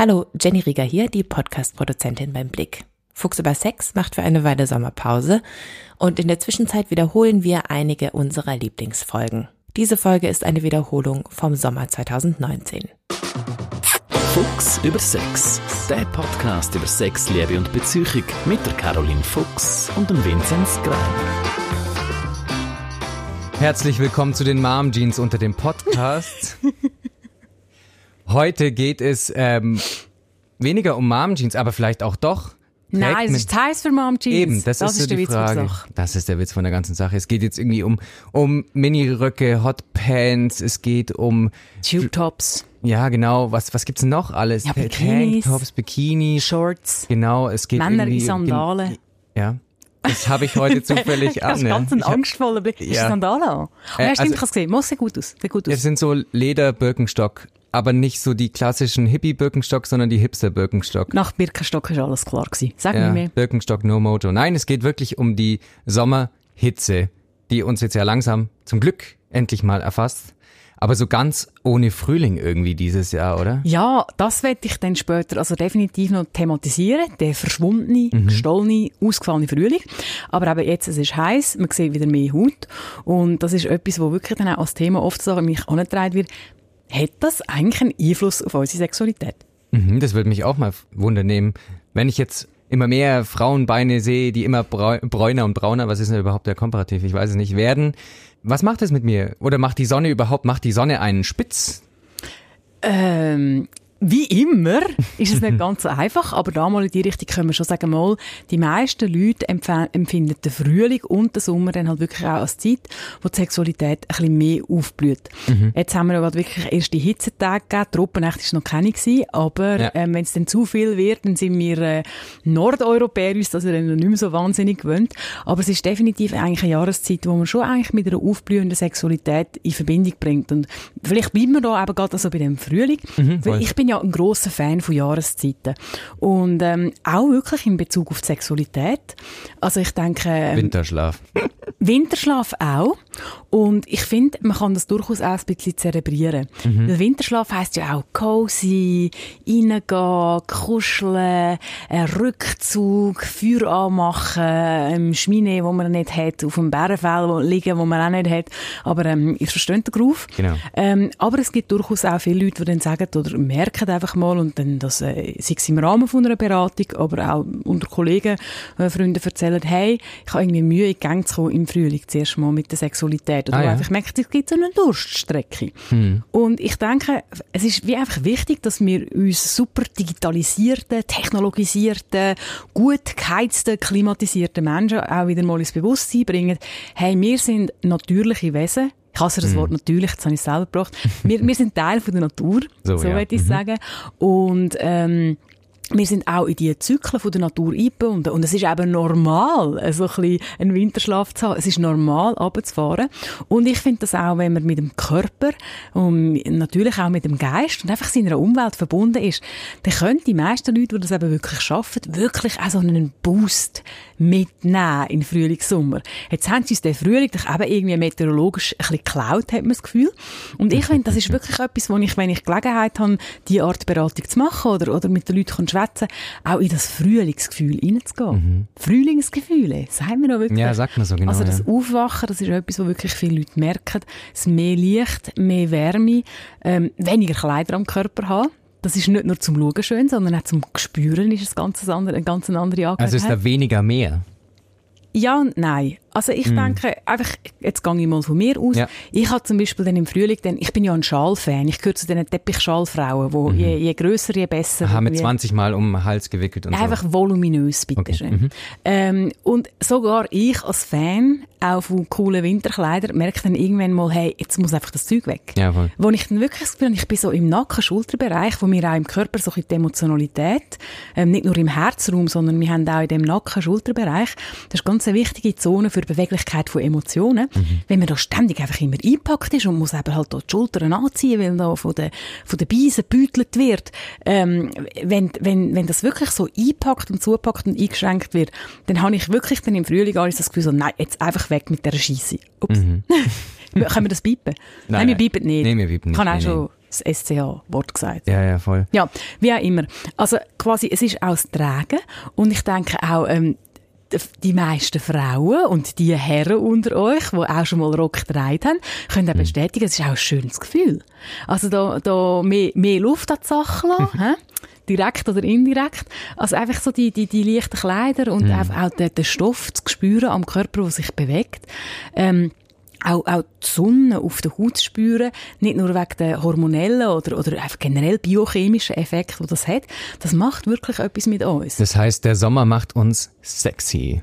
Hallo, Jenny Rieger hier, die Podcast-Produzentin beim Blick. Fuchs über Sex macht für eine Weile Sommerpause und in der Zwischenzeit wiederholen wir einige unserer Lieblingsfolgen. Diese Folge ist eine Wiederholung vom Sommer 2019. Fuchs über Sex, der Podcast über Sex, Liebe und Beziehung mit der Caroline Fuchs und dem Vinzenz Grein. Herzlich willkommen zu den Mom Jeans unter dem Podcast. Heute geht es ähm, weniger um Mom Jeans, aber vielleicht auch doch. Nein, es ist heiß für Mom Jeans. Eben, das, das ist, so der die Witz von der Frage. Sache. Das ist der Witz von der ganzen Sache. Es geht jetzt irgendwie um um Miniröcke, Hotpants, es geht um Tube Tops, ja genau, was was gibt's denn noch alles? Ja, Bikinis. Tanktops, Bikinis. Shorts, Genau, es geht Männer irgendwie in Sandalen. Ja. Das habe ich heute zufällig Das an. ist ja. ganz ein angstvoller Blick. Ist Ja. ja. Sandalen an? Oh, Äh, ja, stimmt, also- ich habe es gesehen. Muss sieht gut aus. Sieht gut Es aus. sind so Leder-Birkenstock, aber nicht so die klassischen Hippie-Birkenstock, sondern die Hipster-Birkenstock. Nach Birkenstock ist alles klar gewesen. Sag Ja, mir mehr. Birkenstock No Mojo. Nein, es geht wirklich um die Sommerhitze, die uns jetzt ja langsam zum Glück endlich mal erfasst. Aber so ganz ohne Frühling irgendwie dieses Jahr, oder? Ja, das werde ich dann später also definitiv noch thematisieren. Der verschwundene, Mhm. gestohlene, ausgefallene Frühling. Aber eben jetzt, es ist heiß, man sieht wieder mehr Haut. Und das ist etwas, wo wirklich dann auch als Thema oft so mich angetragen wird. Hat das eigentlich einen Einfluss auf unsere Sexualität? Mhm, das würde mich auch mal wundernehmen. Wenn ich jetzt immer mehr Frauenbeine sehe, die immer bräuner und brauner, was ist denn überhaupt der Komparativ? Ich weiß es nicht, werden. Was macht das mit mir? Oder macht die Sonne überhaupt, macht die Sonne einen spitz? Ähm, wie immer ist es nicht ganz so einfach, aber da mal in die Richtung können wir schon sagen, mal, die meisten Leute empf- empfinden den Frühling und den Sommer dann halt wirklich auch als Zeit, wo die Sexualität ein bisschen mehr aufblüht. Jetzt haben wir aber wirklich erst die Hitzetage gegeben, die Tropennacht ist noch keine gewesen, aber Ja. ähm, wenn es dann zu viel wird, dann sind wir äh, Nordeuropäer uns das ja dann noch nicht mehr so wahnsinnig gewöhnt. Aber es ist definitiv eigentlich eine Jahreszeit, wo man schon eigentlich mit einer aufblühenden Sexualität in Verbindung bringt. Und vielleicht bleiben wir da eben gerade also bei dem Frühling. voll. Weil ich bin ja ein grosser Fan von Jahreszeiten. Und ähm, auch wirklich in Bezug auf die Sexualität. Also ich denke... ähm, Winterschlaf. Winterschlaf auch. Und ich finde, man kann das durchaus auch ein bisschen zelebrieren. Weil Winterschlaf heisst ja auch cozy, reingehen, kuscheln, ein Rückzug, Feuer anmachen, im Schmine, wo man nicht hat, auf dem Bärenfell wo- liegen, wo man auch nicht hat. Aber ähm, ihr versteht den Groove. Genau. Ähm, aber es gibt durchaus auch viele Leute, die dann sagen oder merken einfach mal und dann das, äh, sei es im Rahmen von einer Beratung, aber auch unter Kollegen, äh, Freunden erzählen, hey, ich habe irgendwie Mühe, in die Gang zu kommen im Frühling zuerst mal mit der Sexualität. Oder Ah, ja. einfach merkt, es gibt so eine Durststrecke. Und ich denke, es ist wie einfach wichtig, dass wir uns super digitalisierten, technologisierten, gut geheizten, klimatisierten Menschen auch wieder mal ins Bewusstsein bringen, hey, wir sind natürliche Wesen, ich hasse das Wort natürlich, das habe ich selber gebracht. Wir, wir sind Teil von der Natur, So, so, ja. würde ich sagen. Und ähm, wir sind auch in die Zyklen von der Natur eingebunden. Und es ist eben normal, so ein bisschen einen Winterschlaf zu haben. Es ist normal, runterzufahren. Und ich finde das auch, wenn man mit dem Körper und natürlich auch mit dem Geist und einfach seiner Umwelt verbunden ist, dann können die meisten Leute, die das eben wirklich schaffen, wirklich auch so einen Boost mitnehmen in Frühling, Sommer. Jetzt haben sie uns den Frühling doch eben irgendwie meteorologisch ein bisschen geklaut, hat man das Gefühl. Und ich finde, das ist wirklich etwas, wo ich, wenn ich Gelegenheit habe, diese Art Beratung zu machen oder, oder mit den Leuten schwätzen, auch in das Frühlingsgefühl reinzugehen. Frühlingsgefühle, sagen wir noch wirklich. Ja, sagt man so genau. Also das. Aufwachen, das ist etwas, was wirklich viele Leute merken. Das mehr Licht, mehr Wärme, ähm, weniger Kleider am Körper haben. Das ist nicht nur zum Schauen schön, sondern auch zum Spüren ist es ganz andere, eine ganz andere Angelegenheit. Also ist da weniger mehr. Ja und nein. Also ich denke, einfach, jetzt gehe ich mal von mir aus. Mhm. Ja. Ich habe zum Beispiel dann im Frühling, dann, ich bin ja ein Schal-Fan. Ich gehöre zu den Teppichschalfrauen, wo je, je grösser, je besser. Haben wir Je- 20 Mal um den Hals gewickelt und Einfach so. voluminös, bitte schön. Ähm, und sogar ich als Fan, auch von coolen Winterkleidern, merke dann irgendwann mal, hey, jetzt muss einfach das Zeug weg. Ja, voll. Wo ich dann wirklich das Gefühl habe, ich bin so im Nacken-Schulterbereich, wo wir auch im Körper so ein bisschen die Emotionalität, ähm, nicht nur im Herzraum, sondern wir haben auch in dem Nacken-Schulterbereich, das ist ganz eine wichtige Zone für Beweglichkeit von Emotionen. Wenn man da ständig einfach immer eingepackt ist und muss eben halt da die Schultern anziehen, weil da von den, von den Beisen gebütelt wird, ähm, wenn, wenn, wenn das wirklich so einpackt und zupackt und eingeschränkt wird, dann habe ich wirklich dann im Frühling alles das Gefühl so, nein, jetzt einfach weg mit der Scheisse. Ups. Können wir das piepen? Nein, wir nein. piepen nicht. Nee, wir piepen nicht. Kann auch schon das SCH-Wort gesagt. Ja, ja, voll. Ja, wie auch immer. Also quasi, es ist auch das Tragen und ich denke auch, ähm, die meisten Frauen und die Herren unter euch, die auch schon mal Rock getragen haben, können auch Mhm. bestätigen, es ist auch ein schönes Gefühl. Also da, da mehr, mehr Luft an die Sache lassen, direkt oder indirekt. Also einfach so die, die, die leichten Kleider und Mhm. auch, auch den, den Stoff zu spüren am Körper, der sich bewegt. Ähm, auch, auch die Sonne auf der Haut spüren, nicht nur wegen der hormonellen oder, oder einfach generell biochemischen Effekte, die das hat, das macht wirklich etwas mit uns. Das heißt, der Sommer macht uns sexy.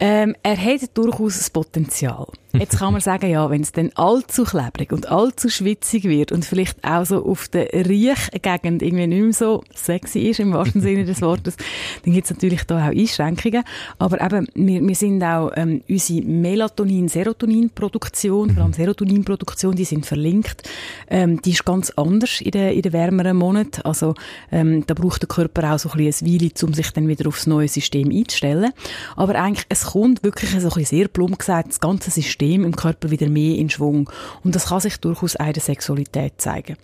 Ähm, er hat durchaus das Potenzial. Jetzt kann man sagen, ja, wenn es dann allzu klebrig und allzu schwitzig wird und vielleicht auch so auf der Riechgegend irgendwie nicht mehr so sexy ist, im wahrsten Sinne des Wortes, dann gibt es natürlich da auch Einschränkungen. Aber eben, wir, wir sind auch, ähm, unsere Melatonin-Serotonin-Produktion, vor allem Serotoninproduktion, die sind verlinkt. Ähm, die ist ganz anders in den, in den wärmeren Monaten. Also, ähm, da braucht der Körper auch so ein bisschen eine Weile, um sich dann wieder aufs neue System einzustellen. Aber eigentlich, es kommt wirklich so ein sehr plump gesagt, das ganze System im Körper wieder mehr in Schwung. Und das kann sich durchaus auch in der Sexualität zeigen.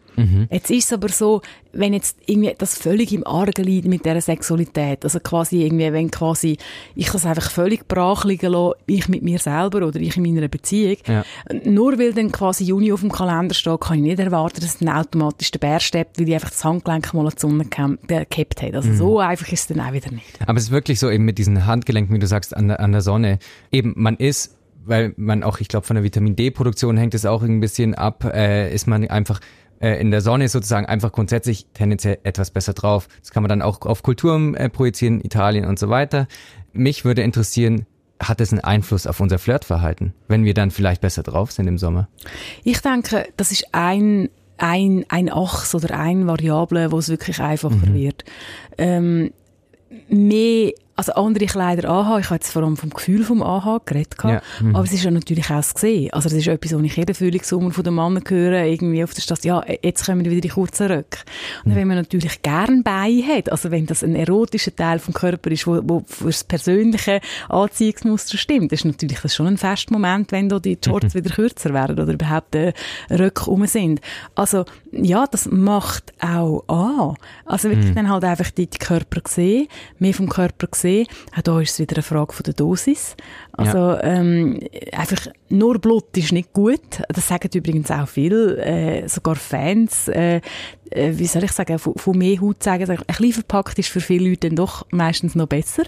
Jetzt ist es aber so, wenn jetzt irgendwie das völlig im Argen liegt mit dieser Sexualität, also quasi irgendwie, wenn quasi ich das einfach völlig brach liegen lasse, ich mit mir selber oder ich in meiner Beziehung, Ja. nur weil dann quasi Juni auf dem Kalender steht, kann ich nicht erwarten, dass dann automatisch der Bär steppt, weil ich einfach das Handgelenk mal an die Sonne äh, gehabt hat. Also so einfach ist es dann auch wieder nicht. Aber es ist wirklich so eben mit diesen Handgelenken, wie du sagst, an der, an der Sonne. Eben, man ist, weil man auch, ich glaube, von der Vitamin D-Produktion hängt es auch ein bisschen ab, äh, ist man einfach äh, in der Sonne sozusagen einfach grundsätzlich tendenziell etwas besser drauf. Das kann man dann auch auf Kulturen äh, projizieren, Italien und so weiter. Mich würde interessieren, hat es einen Einfluss auf unser Flirtverhalten, wenn wir dann vielleicht besser drauf sind im Sommer? Ich denke, das ist ein, ein, ein Achs oder ein Variable, wo es wirklich einfacher wird. Ähm, mehr, also andere Kleider anhaben. Ich habe jetzt vor allem vom Gefühl vom Anhaben geredet. Ja, gehabt. Aber es ist ja natürlich auch das Gesehen. Also das ist etwas, was ich jeden Frühlingssommer von den Männern höre, irgendwie auf der Straße, ja, jetzt kommen wieder die kurzen Röcke. Und wenn man natürlich gern Beine hat, also wenn das ein erotischer Teil vom Körper ist, wo, wo für das persönliche Anziehungsmuster stimmt, ist natürlich das schon ein Festmoment, wenn da die Shorts wieder kürzer werden oder überhaupt äh, Röcke rum sind. Also, ja, das macht auch an. Also wirklich dann halt einfach die, die Körper sehen, mehr vom Körper sehen. Auch da ist es wieder eine Frage von der Dosis. Also, ähm, einfach nur Blut ist nicht gut. Das sagen übrigens auch viele, äh, sogar Fans, äh, äh, wie soll ich sagen, von, von mehr Haut sagen, ein bisschen verpackt ist für viele Leute dann doch meistens noch besser.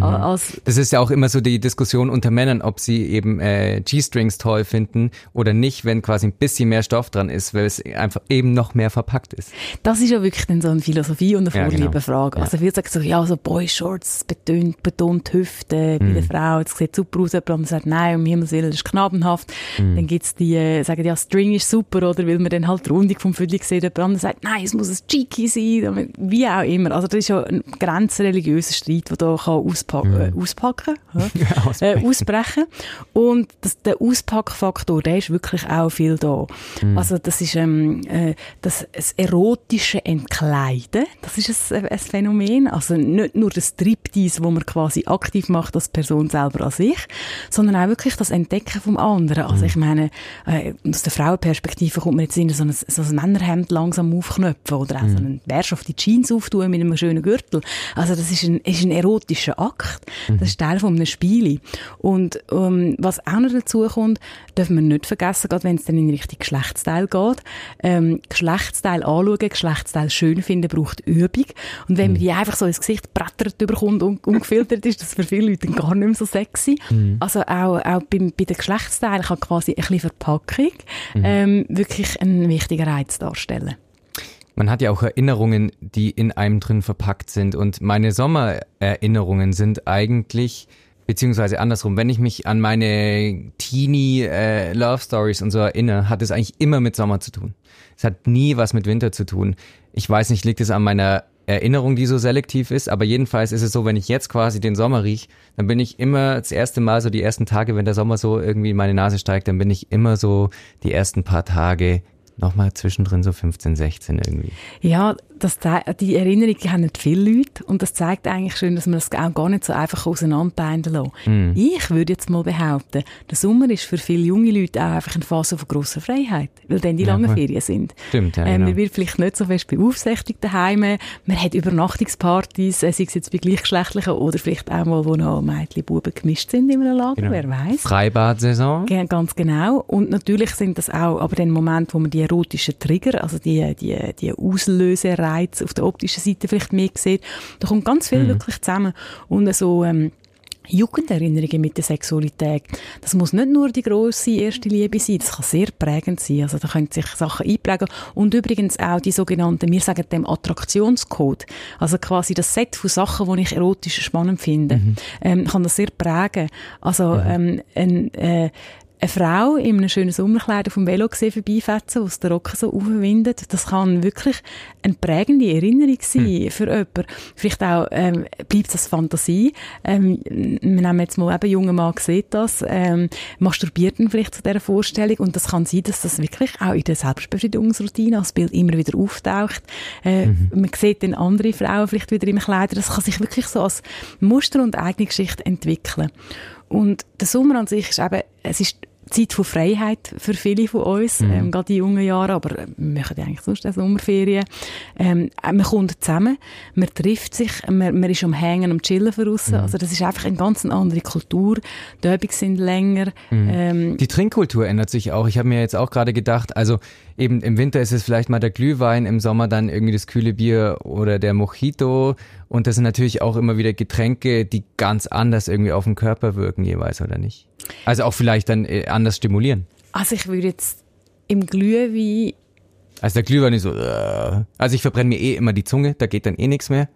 a- Als, Das ist ja auch immer so die Diskussion unter Männern, ob sie eben äh, G-Strings toll finden oder nicht, wenn quasi ein bisschen mehr Stoff dran ist, weil es einfach eben noch mehr verpackt ist. das ist ja wirklich dann so eine Philosophie und eine Ja, genau. Vorliebefrage. Also viele sagen so, ja, so Boy Shorts betont, betont die Hüfte bei Mhm. der Frau, es sieht super aus, jemand sagt, nein, um Himmels Willen, das ist knabenhaft. Mhm. Dann gibt's die, äh, sagen, ja, String ist super, oder weil man dann halt die Rundung vom Viertel sieht, jemand anderes sagt, nein, es muss ein Cheeky sein, wie auch immer. Also das ist ja ein grenzreligiöser Streit, der da kann auspacken, Mhm. äh, auspacken, ja? äh, ausbrechen. Und das, der Auspackfaktor, der ist wirklich auch viel da. Also das ist ähm, äh, das, das erotische Entkleiden, das ist ein, ein Phänomen. Also nicht nur das Striptease, wo man quasi aktiv macht als Person selber an sich, sondern auch wirklich das Entdecken vom anderen. Also ich meine, äh, aus der Frauenperspektive kommt man jetzt in so ein, so ein Männerhemd langsam aufknöpfen oder auch so einen Bärsch auf die Jeans auftun mit einem schönen Gürtel. Also das ist ein, ist ein erotischer Akt. Das ist Teil von einem Spiel. Und ähm, was auch noch dazu kommt, dürfen wir nicht vergessen, gerade wenn es dann in Richtung Geschlechtsteil geht, ähm, Geschlechtsteil anschauen, Geschlechtsteil schön finden, braucht Übung. Und wenn man die einfach so ins Gesicht brettert überkommt und ungefiltert ist, das für viele Leute gar nicht mehr so sexy. Also auch, auch beim, bei den Geschlechtsteilen kann quasi ein bisschen Verpackung ähm, wirklich einen wichtigen Reiz darstellen. Man hat ja auch Erinnerungen, die in einem drin verpackt sind. Und meine Sommererinnerungen sind eigentlich, beziehungsweise andersrum, wenn ich mich an meine Teenie äh, Love Stories und so erinnere, hat es eigentlich immer mit Sommer zu tun. Es hat nie was mit Winter zu tun. Ich weiß nicht, liegt es an meiner Erinnerung, die so selektiv ist, aber jedenfalls ist es so, wenn ich jetzt quasi den Sommer riech, dann bin ich immer das erste Mal so die ersten Tage, wenn der Sommer so irgendwie in meine Nase steigt, dann bin ich immer so die ersten paar Tage nochmal zwischendrin so 15, 16 irgendwie. Ja, das, die Erinnerungen haben nicht viele Leute und das zeigt eigentlich schön, dass man das auch gar nicht so einfach auseinanderbinden lässt. Mm. Ich würde jetzt mal behaupten, der Sommer ist für viele junge Leute auch einfach eine Phase von grosser Freiheit, weil dann die ja, langen Ferien sind. Stimmt, ja, ähm, genau. Man wird vielleicht nicht so fest beaufsichtigt daheim, man hat Übernachtungspartys, äh, sei es jetzt bei Gleichgeschlechtlichen oder vielleicht auch mal, wo noch Mädchen, Buben gemischt sind in einem Lager, genau. wer weiß. Freibad-Saison. Ja, ganz genau. Und natürlich sind das auch aber den Moment, wo man die erotischen Trigger, also die, die, die Auslösereize auf der optischen Seite vielleicht mehr sieht. Da kommt ganz viel mhm. wirklich zusammen. Und so, ähm, Jugenderinnerungen mit der Sexualität. Das muss nicht nur die grosse erste Liebe sein, das kann sehr prägend sein. Also da können sich Sachen einprägen. Und übrigens auch die sogenannten, wir sagen dem Attraktionscode. Also quasi das Set von Sachen, die ich erotisch spannend finde, mhm. ähm, kann das sehr prägen. Also mhm. ähm, ein, äh, eine Frau in einem schönen Sommerkleid auf dem Velo gesehen vorbeifetzen, wo es den Rocken so aufwindet. Das kann wirklich eine prägende Erinnerung sein hm. für jemanden. Vielleicht auch, ähm, bleibt das Fantasie. Ähm, wir nehmen jetzt mal eben, junger Mann sieht das, ähm, masturbiert dann vielleicht zu dieser Vorstellung und das kann sein, dass das wirklich auch in der Selbstbefriedigungsroutine als Bild immer wieder auftaucht. Äh, mhm. Man sieht dann andere Frauen vielleicht wieder im Kleider. Das kann sich wirklich so als Muster und eigene Geschichte entwickeln. Und der Sommer an sich ist eben, es ist Zeit von Freiheit für viele von uns, mhm. ähm, gerade in jungen Jahren, aber äh, wir machen eigentlich sonst auch Sommerferien. Ähm, äh, man kommt zusammen, man trifft sich, man, man ist am Hängen, am Chillen draussen. Mhm. Also das ist einfach eine ganz andere Kultur. Die Übungen sind länger. Mhm. Ähm, Die Trinkkultur ändert sich auch. Ich habe mir jetzt auch gerade gedacht, also eben im Winter ist es vielleicht mal der Glühwein, im Sommer dann irgendwie das kühle Bier oder der Mojito. Und das sind natürlich auch immer wieder Getränke, die ganz anders irgendwie auf den Körper wirken jeweils, oder nicht? Also auch vielleicht dann äh, anders stimulieren. Also ich würde jetzt im Glühwein... Also der Glühwein ist so... Äh, also ich verbrenne mir eh immer die Zunge, da geht dann eh nichts mehr.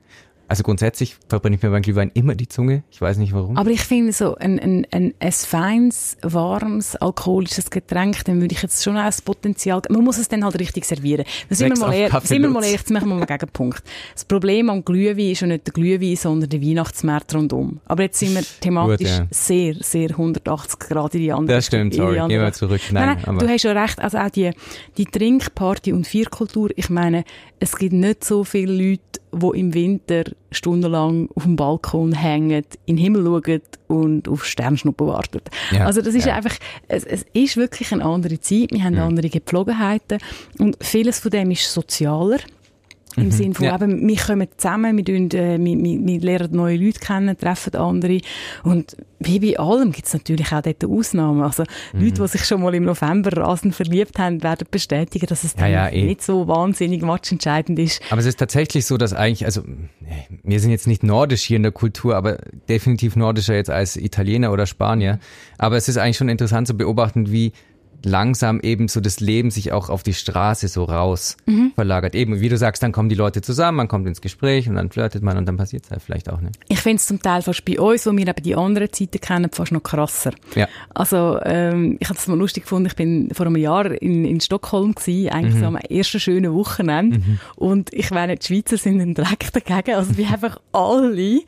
Also grundsätzlich verbrenne ich mir beim Glühwein immer die Zunge. Ich weiß nicht warum. Aber ich finde so ein, ein, ein, ein feines, warmes, alkoholisches Getränk, dann würde ich jetzt schon auch das Potenzial, man muss es dann halt richtig servieren. Sind wir mal, ehrlich, sind wir mal ehrlich, jetzt machen wir mal einen Gegenpunkt. Das Problem am Glühwein ist ja nicht der Glühwein, sondern der Weihnachtsmarkt rundum. Aber jetzt sind wir thematisch Gut, ja. sehr, sehr 180 Grad in die andere Das stimmt, sorry, gehen wir zurück. Nein, nein, du hast ja recht, also auch die, die Trinkparty und Vierkultur, ich meine, es gibt nicht so viele Leute, die im Winter stundenlang auf dem Balkon hängen, in den Himmel schauen und auf Sternschnuppen warten. Ja, also das ist ja. einfach, es, es, ist wirklich eine andere Zeit, wir haben ja. andere Gepflogenheiten und vieles von dem ist sozialer. Im mhm. Sinne von, ja. eben, wir kommen zusammen, wir, tun, äh, wir, wir, wir, lernen neue Leute kennen, treffen andere. Und wie bei allem gibt es natürlich auch dort Ausnahmen. Also mhm. Leute, die sich schon mal im November rasend verliebt haben, werden bestätigen, dass es ja, ja, eh. nicht so wahnsinnig matchentscheidend ist. Aber es ist tatsächlich so, dass eigentlich, also wir sind jetzt nicht nordisch hier in der Kultur, aber definitiv nordischer jetzt als Italiener oder Spanier. Aber es ist eigentlich schon interessant zu beobachten, wie langsam eben so das Leben sich auch auf die Straße so raus mhm. verlagert. Eben, wie du sagst, dann kommen die Leute zusammen, man kommt ins Gespräch und dann flirtet man und dann passiert es halt vielleicht auch nicht. Ich finde es zum Teil fast bei uns, wo wir eben die anderen Zeiten kennen, fast noch krasser. Ja. Also ähm, ich habe das mal lustig gefunden, ich bin vor einem Jahr in, in Stockholm gewesen, eigentlich mhm. so am ersten schönen Wochenende mhm. und ich meine, die Schweizer sind ein Dreck dagegen, also wir einfach alle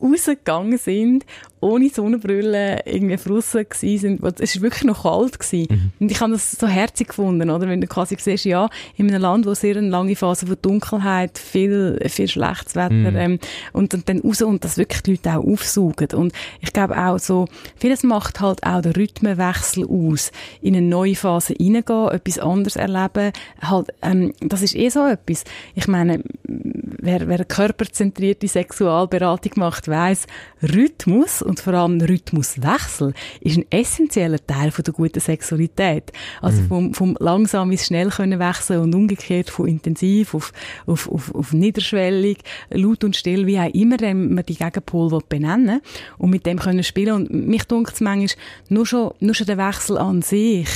rausgegangen sind ohne Sonnenbrille irgendwie draussen gewesen sind. Es war wirklich noch kalt. Gewesen. Mhm. Und ich habe das so herzig gefunden, oder? Wenn du quasi siehst, ja, in einem Land, wo sehr eine lange Phase von Dunkelheit, viel, viel schlechtes Wetter, mhm. ähm, und, und dann raus und das wirklich die Leute auch aufsaugen. Und ich glaube auch so, vieles macht halt auch den Rhythmenwechsel aus. In eine neue Phase reingehen, etwas anderes erleben, halt, ähm, das ist eh so etwas. Ich meine, wer, wer eine körperzentrierte Sexualberatung macht, weiss, Rhythmus und vor allem Rhythmuswechsel ist ein essentieller Teil von der guten Sexualität. Also mhm. vom, vom langsam ins schnell können wechseln und umgekehrt von intensiv auf, auf, auf, auf niederschwellig, laut und still, wie auch immer man die Gegenpol benennen und mit dem können spielen. Und mich dunkt es manchmal, nur schon, nur schon der Wechsel an sich,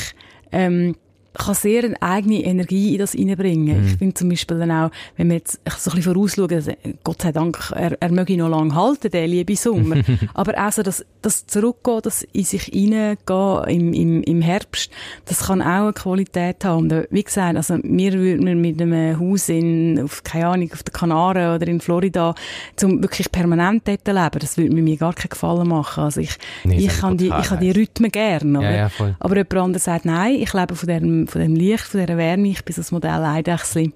ähm, kann sehr eine eigene Energie in das hineinbringen. Mhm. Ich finde zum Beispiel dann auch, wenn wir jetzt so ein bisschen vorausschauen, also Gott sei Dank, er, er möge noch lange halten, der liebe Sommer. Aber auch so, dass, das Zurückgehen, das in sich hineingehen im, im, im Herbst, das kann auch eine Qualität haben. Und wie gesagt, also wir würden mit einem Haus in, auf, keine Ahnung, auf den Kanaren oder in Florida, zum wirklich permanent dort leben, das würde mir gar keinen Gefallen machen. Also ich, nee, ich, kann die, ich kann die Rhythmen gerne. Ja, ja, Aber jemand anderes sagt, nein, ich lebe von dem von dem Licht, von dieser Wärme, ich bin so das Modell Eidechsli.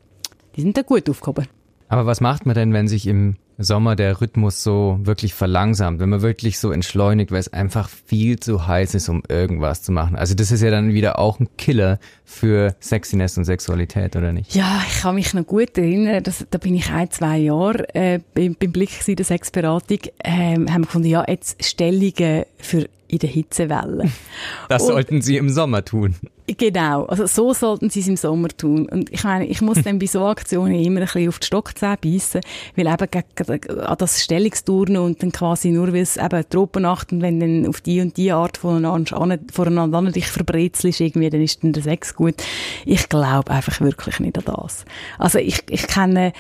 die sind da gut aufgehoben. Aber was macht man denn, wenn sich im Sommer der Rhythmus so wirklich verlangsamt, wenn man wirklich so entschleunigt, weil es einfach viel zu heiß ist, um irgendwas zu machen? Also das ist ja dann wieder auch ein Killer für Sexiness und Sexualität, oder nicht? Ja, ich kann mich noch gut erinnern, dass, da bin ich ein, zwei Jahre äh, beim, beim Blick in der Sexberatung, ähm, haben wir gefunden, ja, jetzt Stellungen für in der Hitzewelle. Das und, sollten Sie im Sommer tun. Genau, also so sollten Sie es im Sommer tun. Und ich meine, ich muss dann bei so Aktionen immer ein bisschen auf die Stockzähne beißen, weil eben an das Stellungsturnen und dann quasi nur, weil es eben Tropennacht und wenn dann auf die und die Art voneinander, voneinander dich verbrezelst irgendwie, dann ist dann der Sex gut. Ich glaube einfach wirklich nicht an das. Also ich, ich kenne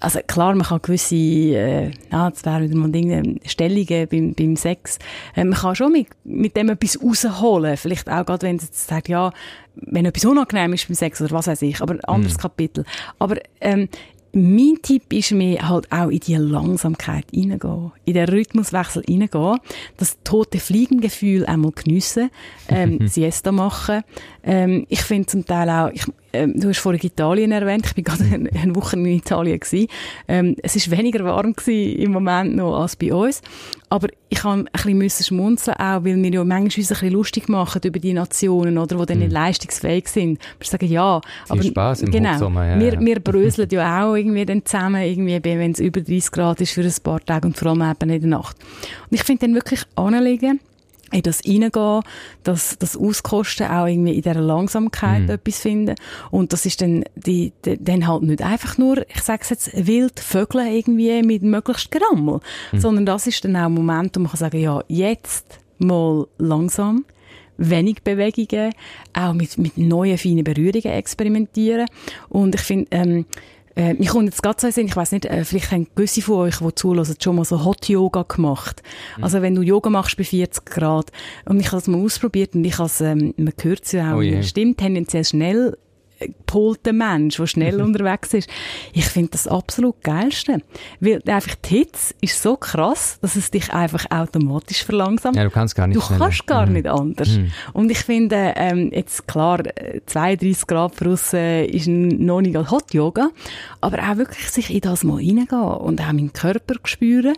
also klar, man kann gewisse, äh, ja, das wäre wieder mal Dinge, Stellungen beim, beim Sex, äh, man kann schon mit, mit dem etwas rausholen. Vielleicht auch gerade, wenn es jetzt sagt, ja, wenn etwas unangenehm ist beim Sex oder was weiß ich, aber ein anderes mm. Kapitel. Aber ähm, mein Tipp ist mir halt auch in die Langsamkeit reingehen, in den Rhythmuswechsel reingehen, das tote Fliegengefühl einmal geniessen, ähm, Siesta machen. Ähm, ich finde zum Teil auch, ich, ähm, du hast vorhin Italien erwähnt, ich bin gerade eine, eine Woche in Italien gewesen. Ähm, es ist weniger warm gewesen im Moment noch als bei uns, aber ich habe ein bisschen müssen schmunzeln auch, weil wir ja manchmal uns ein bisschen lustig machen über die Nationen, oder, die dann nicht mhm. leistungsfähig sind. Wir sagen, ja, Viel aber Spaß im genau, Hochsommer, ja, wir, wir bröseln ja auch irgendwie dann zusammen, irgendwie, wenn es über 30 Grad ist für ein paar Tage und vor allem eben in der Nacht. Und ich finde dann wirklich anlegen, in das Reingehen, das, das Auskosten, auch irgendwie in dieser Langsamkeit mhm. etwas finden. Und das ist dann, die, die, dann halt nicht einfach nur, ich sag's jetzt, wild Vögel irgendwie mit möglichst Gerammel, mhm. sondern das ist dann auch ein Moment, wo man kann sagen, ja, jetzt mal langsam, wenig Bewegungen, auch mit, mit neuen, feinen Berührungen experimentieren. Und ich finde, ähm, äh, mich kommt jetzt gerade so Sinn, ich weiß nicht, äh, vielleicht haben gewisse von euch, die zulassen, schon mal so Hot Yoga gemacht. Mhm. Also wenn du Yoga machst bei 40 Grad und ich habe es mal ausprobiert und ich habe ähm, man hört es ja auch, oh stimmt tendenziell schnell gepolter Mensch, der schnell unterwegs ist. Ich finde das absolut geilste. Weil einfach die Hitze ist so krass, dass es dich einfach automatisch verlangsamt. Ja, du kannst gar nicht Du schneller. kannst gar mhm. nicht anders. Mhm. Und ich finde, ähm, jetzt klar, 32 Grad draussen ist noch nicht Hot Yoga, aber auch wirklich sich in das mal reingehen und auch meinen Körper spüren.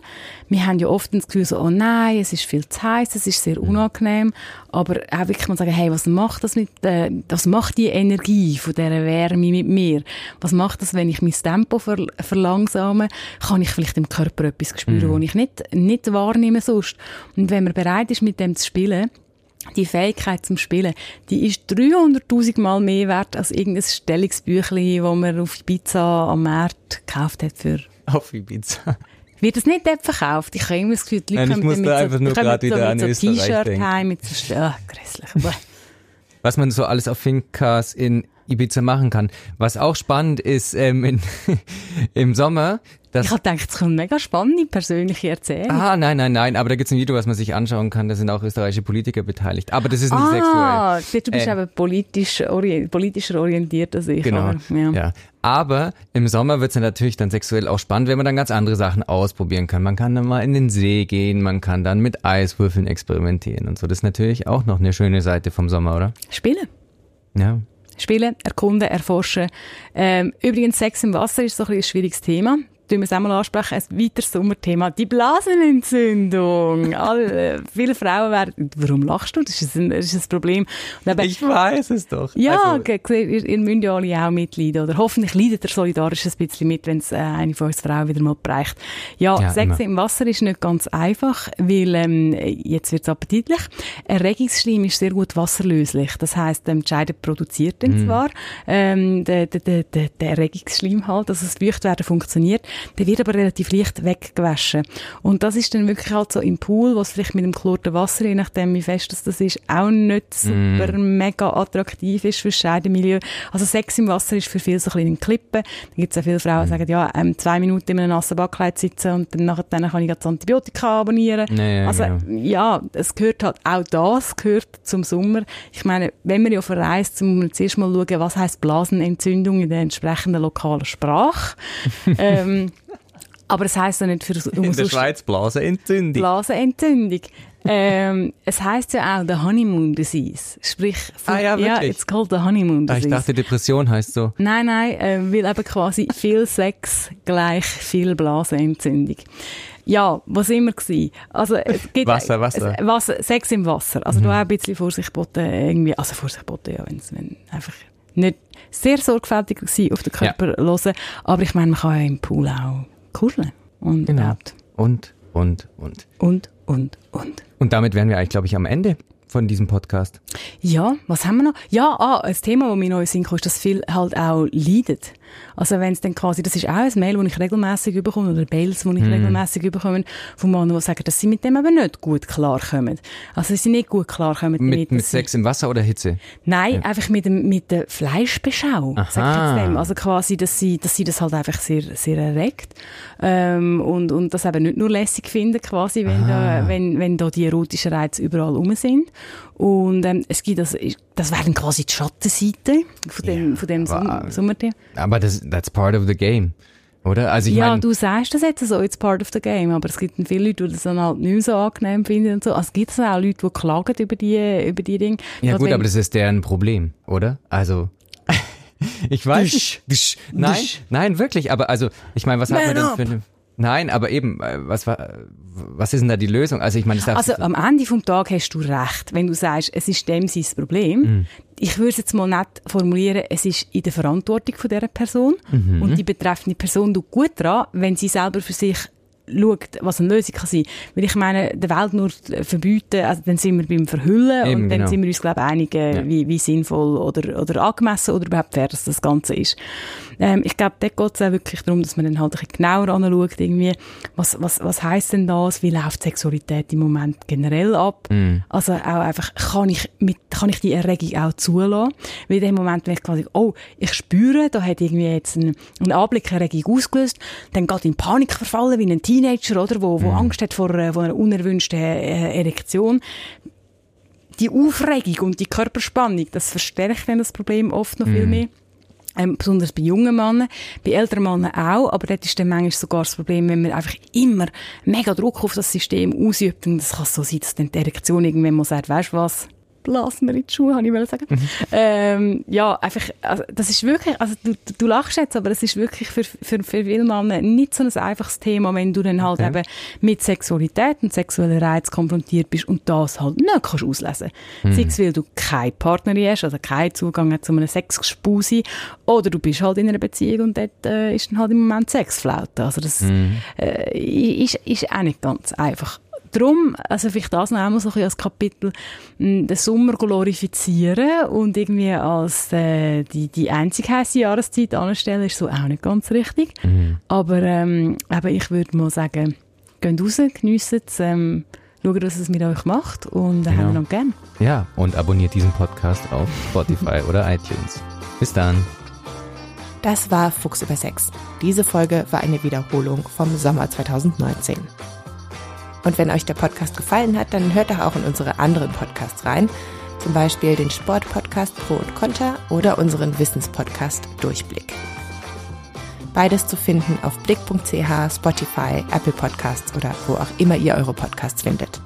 Wir haben ja oft das Gefühl so, oh nein, es ist viel zu heiß, es ist sehr mhm. unangenehm, aber auch wirklich mal sagen, hey, was macht das mit, äh, was macht die Energie von dieser Wärme mit mir? Was macht das, wenn ich mein Tempo ver verlangsame? Kann ich vielleicht im Körper etwas spüren, mhm. was ich nicht, nicht wahrnehme sonst? Und wenn man bereit ist, mit dem zu spielen, die Fähigkeit zum Spielen, die ist 300.000 Mal mehr wert als irgendein Stellungsbüchlein, das man auf Ibiza am Markt gekauft hat für... Auf Ibiza? Wird das nicht dort verkauft? Ich habe immer das Gefühl, die Leute Nein, ich kommen mit einfach so, nur gerade wieder an so T-Shirt heim, mit so... Ah, grässlich. Was man so alles auf Finkas in Ibiza machen kann. Was auch spannend ist, ähm, in, im Sommer, das ich habe gedacht, es kommt mega spannende persönliche Erzählung. Ah, nein, nein, nein, aber da gibt es ein Video, was man sich anschauen kann, da sind auch österreichische Politiker beteiligt. Aber das ist nicht ah, sexuell. Du bist äh, aber politisch ori politischer orientiert als ich. Genau, aber, ja. ja. Aber im Sommer wird es natürlich dann sexuell auch spannend, wenn man dann ganz andere Sachen ausprobieren kann. Man kann dann mal in den See gehen, man kann dann mit Eiswürfeln experimentieren und so. Das ist natürlich auch noch eine schöne Seite vom Sommer, oder? Spielen. Ja. Spielen, erkunden, erforschen. Ähm, übrigens, Sex im Wasser ist so ein, ein schwieriges Thema tun wir es einmal ansprechen, ein weiteres Sommerthema, die Blasenentzündung. Alle, viele Frauen werden, warum lachst du? Das ist ein, das ist ein Problem. Eben, ich weiß es doch. Ja, also, ihr, ihr müsst ja alle auch mitleiden, oder hoffentlich leidet ihr solidarisch ein bisschen mit, wenn es äh, eine von uns Frauen wieder mal bereicht. Ja, ja Sex immer. im Wasser ist nicht ganz einfach, weil, ähm, jetzt wird es appetitlich. Erregungsschleim ist sehr gut wasserlöslich. Das heisst, ähm, die Scheide produziert dann mm. zwar, ähm, der, der, der, der Erregungsschleim halt, also das Feuchtwerden funktioniert. Der wird aber relativ leicht weggewaschen. Und das ist dann wirklich halt so im Pool, was vielleicht mit dem chlorten Wasser, je nachdem wie fest das, das ist, auch nicht super mm. mega attraktiv ist für das Scheidemilieu. Also Sex im Wasser ist für viele so ein bisschen ein Klippen. Da gibt es auch viele Frauen, die sagen, ja, ähm, zwei Minuten in einem nassen Backkleid sitzen und dann, nachher, dann kann ich das Antibiotika abonnieren. Nee, also genau. ja, es gehört halt, auch das gehört zum Sommer. Ich meine, wenn man ja verreist, muss man zuerst mal schauen, was heißt Blasenentzündung in der entsprechenden lokalen Sprache. ähm, aber es heisst ja nicht für In der Schweiz Blasenentzündung. Blasenentzündung. ähm, es heißt ja auch the honeymoon disease. Sprich, Ah ja, ja, it's called the honeymoon Ah, disease. ich dachte, Depression heißt so. Nein, nein, äh, weil eben quasi viel Sex gleich viel Blasenentzündung. Ja, was immer gsi. Also es gibt Wasser, Wasser. Es, Wasser, Sex im Wasser. Also da auch ein bisschen Vorsicht boten irgendwie, also Vorsicht boten, ja, wenn's, wenn einfach nicht sehr sorgfältig gsi auf den Körper hören. Aber ich meine, man kann ja im Pool auch kuscheln und Genau. überhaupt. Und, und, und. und und und. Und damit wären wir eigentlich, glaube ich, am Ende von diesem Podcast. Ja, was haben wir noch? Ja, ah, ein Thema, das mir neu in ist, dass viel halt auch leidet. Also wenn es dann quasi, das ist auch ein Mail, das ich regelmäßig überkomme, oder Mails, die ich Mhm. regelmäßig überkomme, von Männern, die sagen, dass sie mit dem aber nicht gut klarkommen. Also sie nicht gut klarkommen Mit, damit, mit dass sie- Sex im Wasser oder Hitze? Nein, einfach mit, dem, mit der Fleischbeschau, sag ich jetzt dem. Also quasi, dass sie, dass sie das halt einfach sehr, sehr erregt. Ähm, und, und das eben nicht nur lässig finden, quasi, wenn da, wenn, wenn da die erotischen Reize überall rum sind. Und, ähm, es gibt das, das wäre dann quasi die Schattenseite von dem, von dem Sommerthema. Aber das, that's part of the game. Oder? Also ich Ja, meine, du sagst das jetzt so, it's part of the game, aber es gibt dann viele Leute, die das dann halt nicht mehr so angenehm finden und so. Also es gibt auch Leute, die klagen über die, über die Dinge. ja Gerade gut, wenn- aber das ist deren Problem, oder? Also, ich weiß Dusch. nicht. Dusch. Nein, Dusch. nein, wirklich. Aber also, ich meine, was hat man Man denn für eine... Nein, aber eben, äh, was was ist denn da die Lösung? Also ich meine, darf Also am Ende vom Tag hast du recht, wenn du sagst, es ist dem sein Problem. Mhm. Ich würde es jetzt mal nicht formulieren, es ist in der Verantwortung von dieser Person Mhm. und die betreffende Person tut gut daran, wenn sie selber für sich schaut, was eine Lösung kann sein. Weil ich meine, der Welt nur verbieten, also dann sind wir beim Verhüllen Eben, und dann genau. sind wir uns, glaube ich, einig, äh, Ja. wie, wie sinnvoll oder, oder angemessen oder überhaupt fair dass das Ganze ist. Ähm, ich glaube, dort geht es auch wirklich darum, dass man dann halt ein bisschen genauer anschaut, irgendwie, was, was, was heisst denn das, wie läuft Sexualität im Moment generell ab? Mhm. Also auch einfach, kann ich, mit, kann ich die Erregung auch zulassen? Weil in dem Moment, wenn ich quasi, oh, ich spüre, da hat irgendwie jetzt ein, ein Anblick eine Erregung ausgelöst, dann geht in Panik verfallen, wie ein Teenager, oder, wo, wo Angst hat vor, äh, vor einer unerwünschten äh, Erektion. Die Aufregung und die Körperspannung, das verstärkt dann das Problem oft noch viel mehr. Ähm, besonders bei jungen Männern, bei älteren Männern auch, aber dort ist dann manchmal sogar das Problem, wenn man einfach immer mega Druck auf das System ausübt und das kann so sein, dass dann die Erektion irgendwann mal sagt, weißt du was, blasen wir in die Schuhe, habe ich sagen. Ähm, ja, einfach, also, das ist wirklich, also du, du- lachst jetzt, aber es ist wirklich für, für, für viele Männer nicht so ein einfaches Thema, wenn du dann halt Okay. eben mit Sexualität und sexuellen Reiz konfrontiert bist und das halt nicht kannst auslesen. Sei es, weil du keine Partnerin hast, also keinen Zugang zu einem Sexgespusi, oder du bist halt in einer Beziehung und dort äh, ist dann halt im Moment Sexflaute. Also das äh, ist, ist auch nicht ganz einfach. Drum, also vielleicht das noch einmal so ein bisschen als Kapitel, den Sommer glorifizieren und irgendwie als äh, die, die einzig heiße Jahreszeit anstellen, ist so auch nicht ganz richtig. Aber ähm, eben, ich würde mal sagen, geht raus, geniessen es, ähm, schaut, was es mit euch macht und äh, Genau. haben wir noch gern. Ja, und abonniert diesen Podcast auf Spotify oder iTunes. Bis dann. Das war Fuchs über Sex. Diese Folge war eine Wiederholung vom Sommer 2019. Und wenn euch der Podcast gefallen hat, dann hört doch auch in unsere anderen Podcasts rein. Zum Beispiel den Sportpodcast Pro und Contra oder unseren Wissenspodcast Durchblick. Beides zu finden auf blick.ch, Spotify, Apple Podcasts oder wo auch immer ihr eure Podcasts findet.